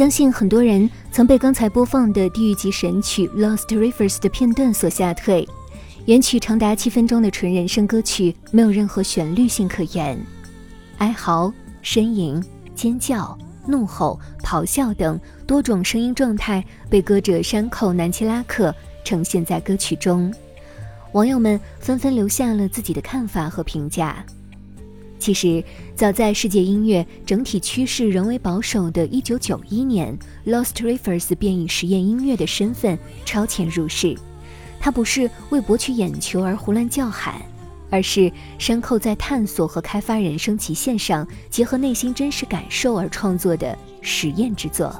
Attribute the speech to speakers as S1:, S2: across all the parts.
S1: 相信很多人曾被刚才播放的地狱级神曲《Lost Rivers》的片段所吓退。原曲长达七分钟的纯人声歌曲，没有任何旋律性可言，哀嚎、呻吟、尖叫、怒吼、咆哮等多种声音状态被歌者山口南七拉克呈现在歌曲中。网友们纷纷留下了自己的看法和评价。其实，早在世界音乐整体趋势仍为保守的1991年，《Lost Rivers》便以实验音乐的身份超前入世。它不是为博取眼球而胡乱叫喊，而是山寇在探索和开发人生极限上，结合内心真实感受而创作的实验之作。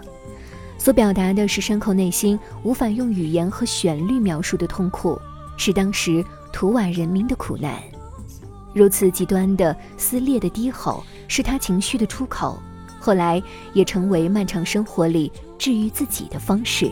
S1: 所表达的是山寇内心无法用语言和旋律描述的痛苦，是当时图瓦人民的苦难。如此极端的撕裂的低吼是他情绪的出口，后来也成为漫长生活里治愈自己的方式。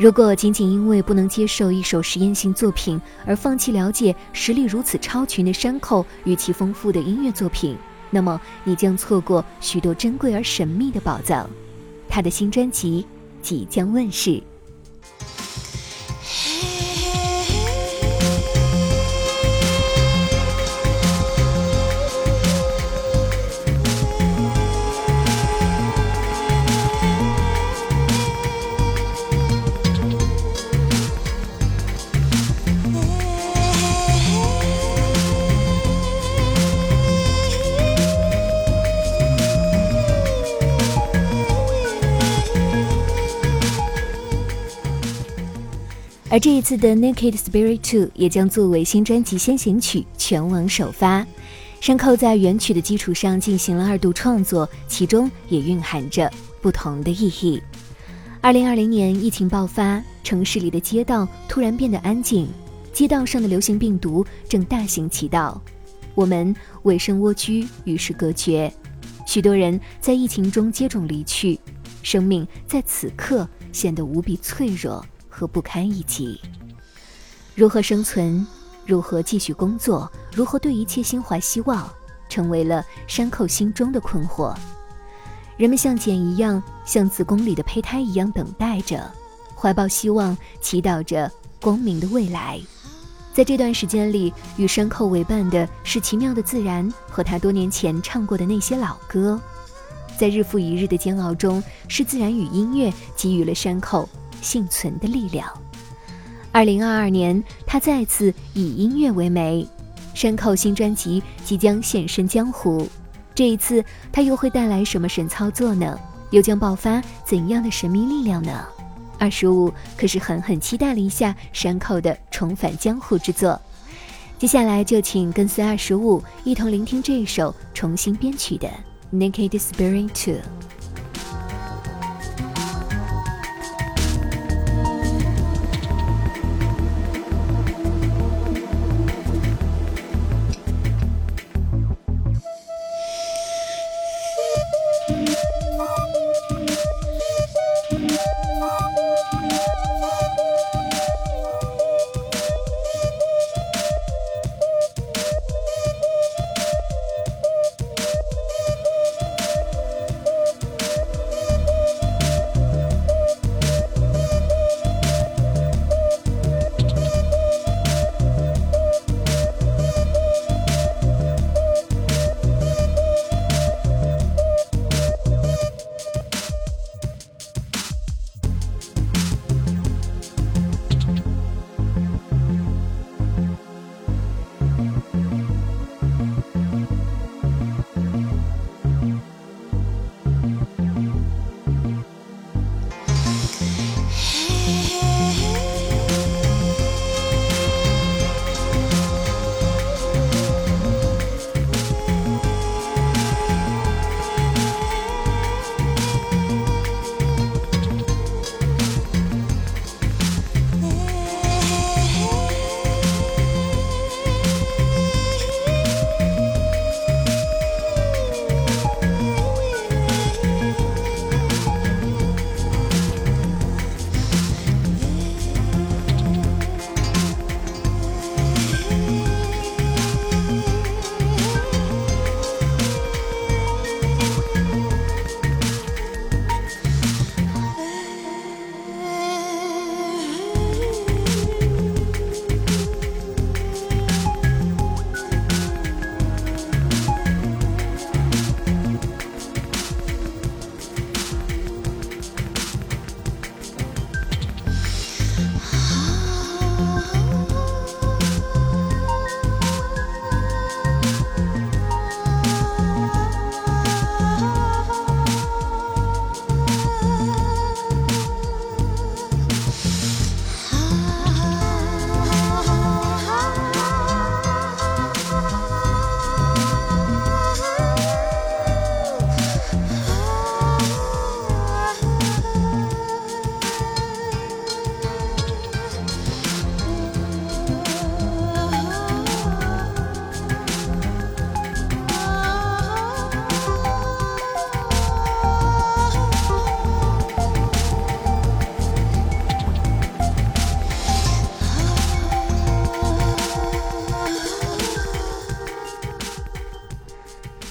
S1: 如果仅仅因为不能接受一首实验性作品而放弃了解实力如此超群的山口与其丰富的音乐作品，那么你将错过许多珍贵而神秘的宝藏。他的新专辑即将问世。而这一次的《Naked Spirit 2》也将作为新专辑先行曲全网首发。山口在原曲的基础上进行了二度创作，其中也蕴含着不同的意义。二零二零年疫情爆发，城市里的街道突然变得安静，街道上的流行病毒正大行其道，我们委身蜗居，与世隔绝。许多人在疫情中接踵离去，生命在此刻显得无比脆弱。和不堪一击。如何生存？如何继续工作？如何对一切心怀希望？成为了山口心中的困惑。人们像茧一样，像子宫里的胚胎一样等待着，怀抱希望，祈祷着光明的未来。在这段时间里，与山口为伴的是奇妙的自然和他多年前唱过的那些老歌。在日复一日的煎熬中，是自然与音乐给予了山口。幸存的力量。二零二二年，他再次以音乐为媒，山口新专辑即将现身江湖。这一次，他又会带来什么神操作呢？又将爆发怎样的神秘力量呢？二十五可是狠狠期待了一下山口的重返江湖之作。接下来就请跟随二十五一同聆听这一首重新编曲的《Naked Spirit Two》。